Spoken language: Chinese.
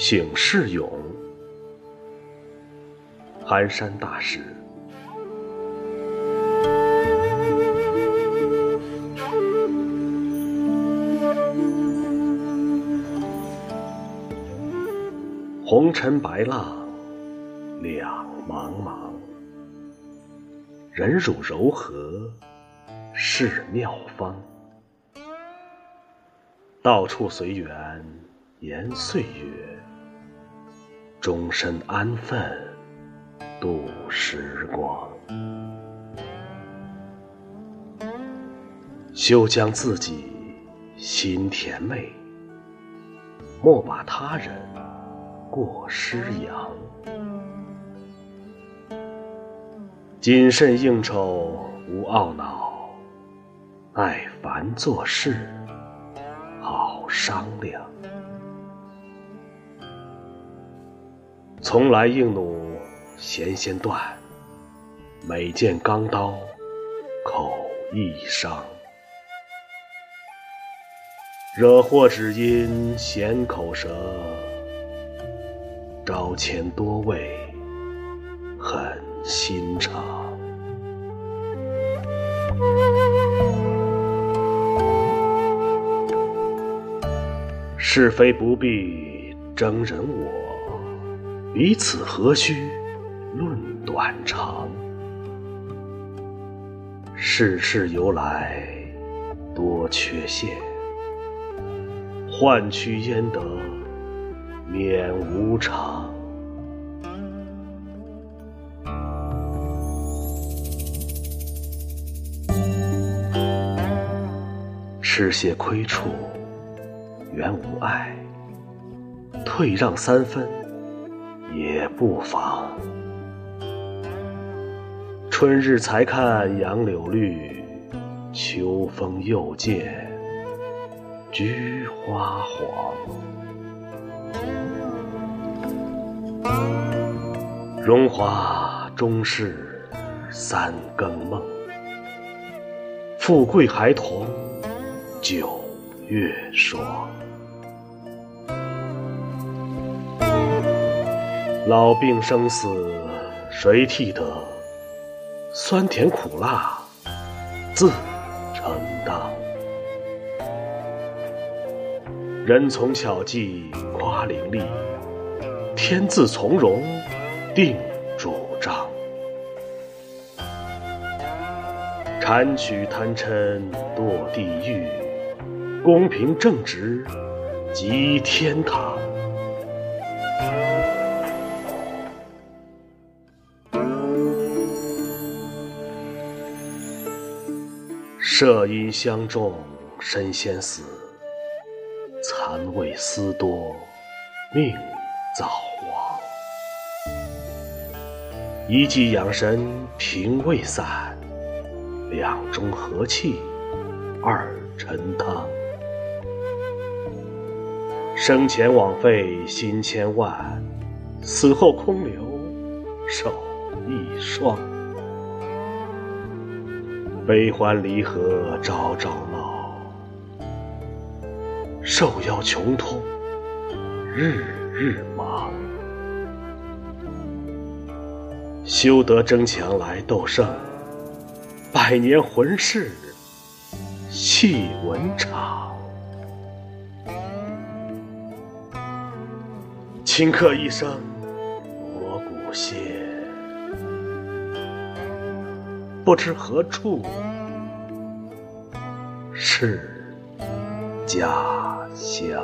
醒世咏，寒山大师。红尘白浪，两茫茫。忍辱柔和，是妙方。到处随缘，言岁月，终身安分度时光。休将自己心甜美，莫把他人过失扬。谨慎应酬无懊恼，耐烦做事。好商量，从来硬弩弦先断，每见钢刀口易伤。惹祸只因闲口舌，招钱多为狠心肠。是非不必争人我，彼此何须论短长？世事由来多缺陷，换取焉得免无常？吃些亏处。原无碍，退让三分也不妨。春日才看杨柳绿，秋风又见菊花黄。荣华终是三更梦，富贵还同九月霜。老病生死谁替得？酸甜苦辣自承当。人从巧计夸伶俐，天自从容定主张。谄取贪嗔堕地狱，公平正直即天堂。射因相重身先死，残为思多命早亡。一剂养神平未散，两中和气二陈汤。生前枉费心千万，死后空留手一双。悲欢离合朝朝闹，受邀穷通日日忙。休得争强来斗胜，百年魂事戏文场。顷刻一声锣鼓歇。不知何处是家乡。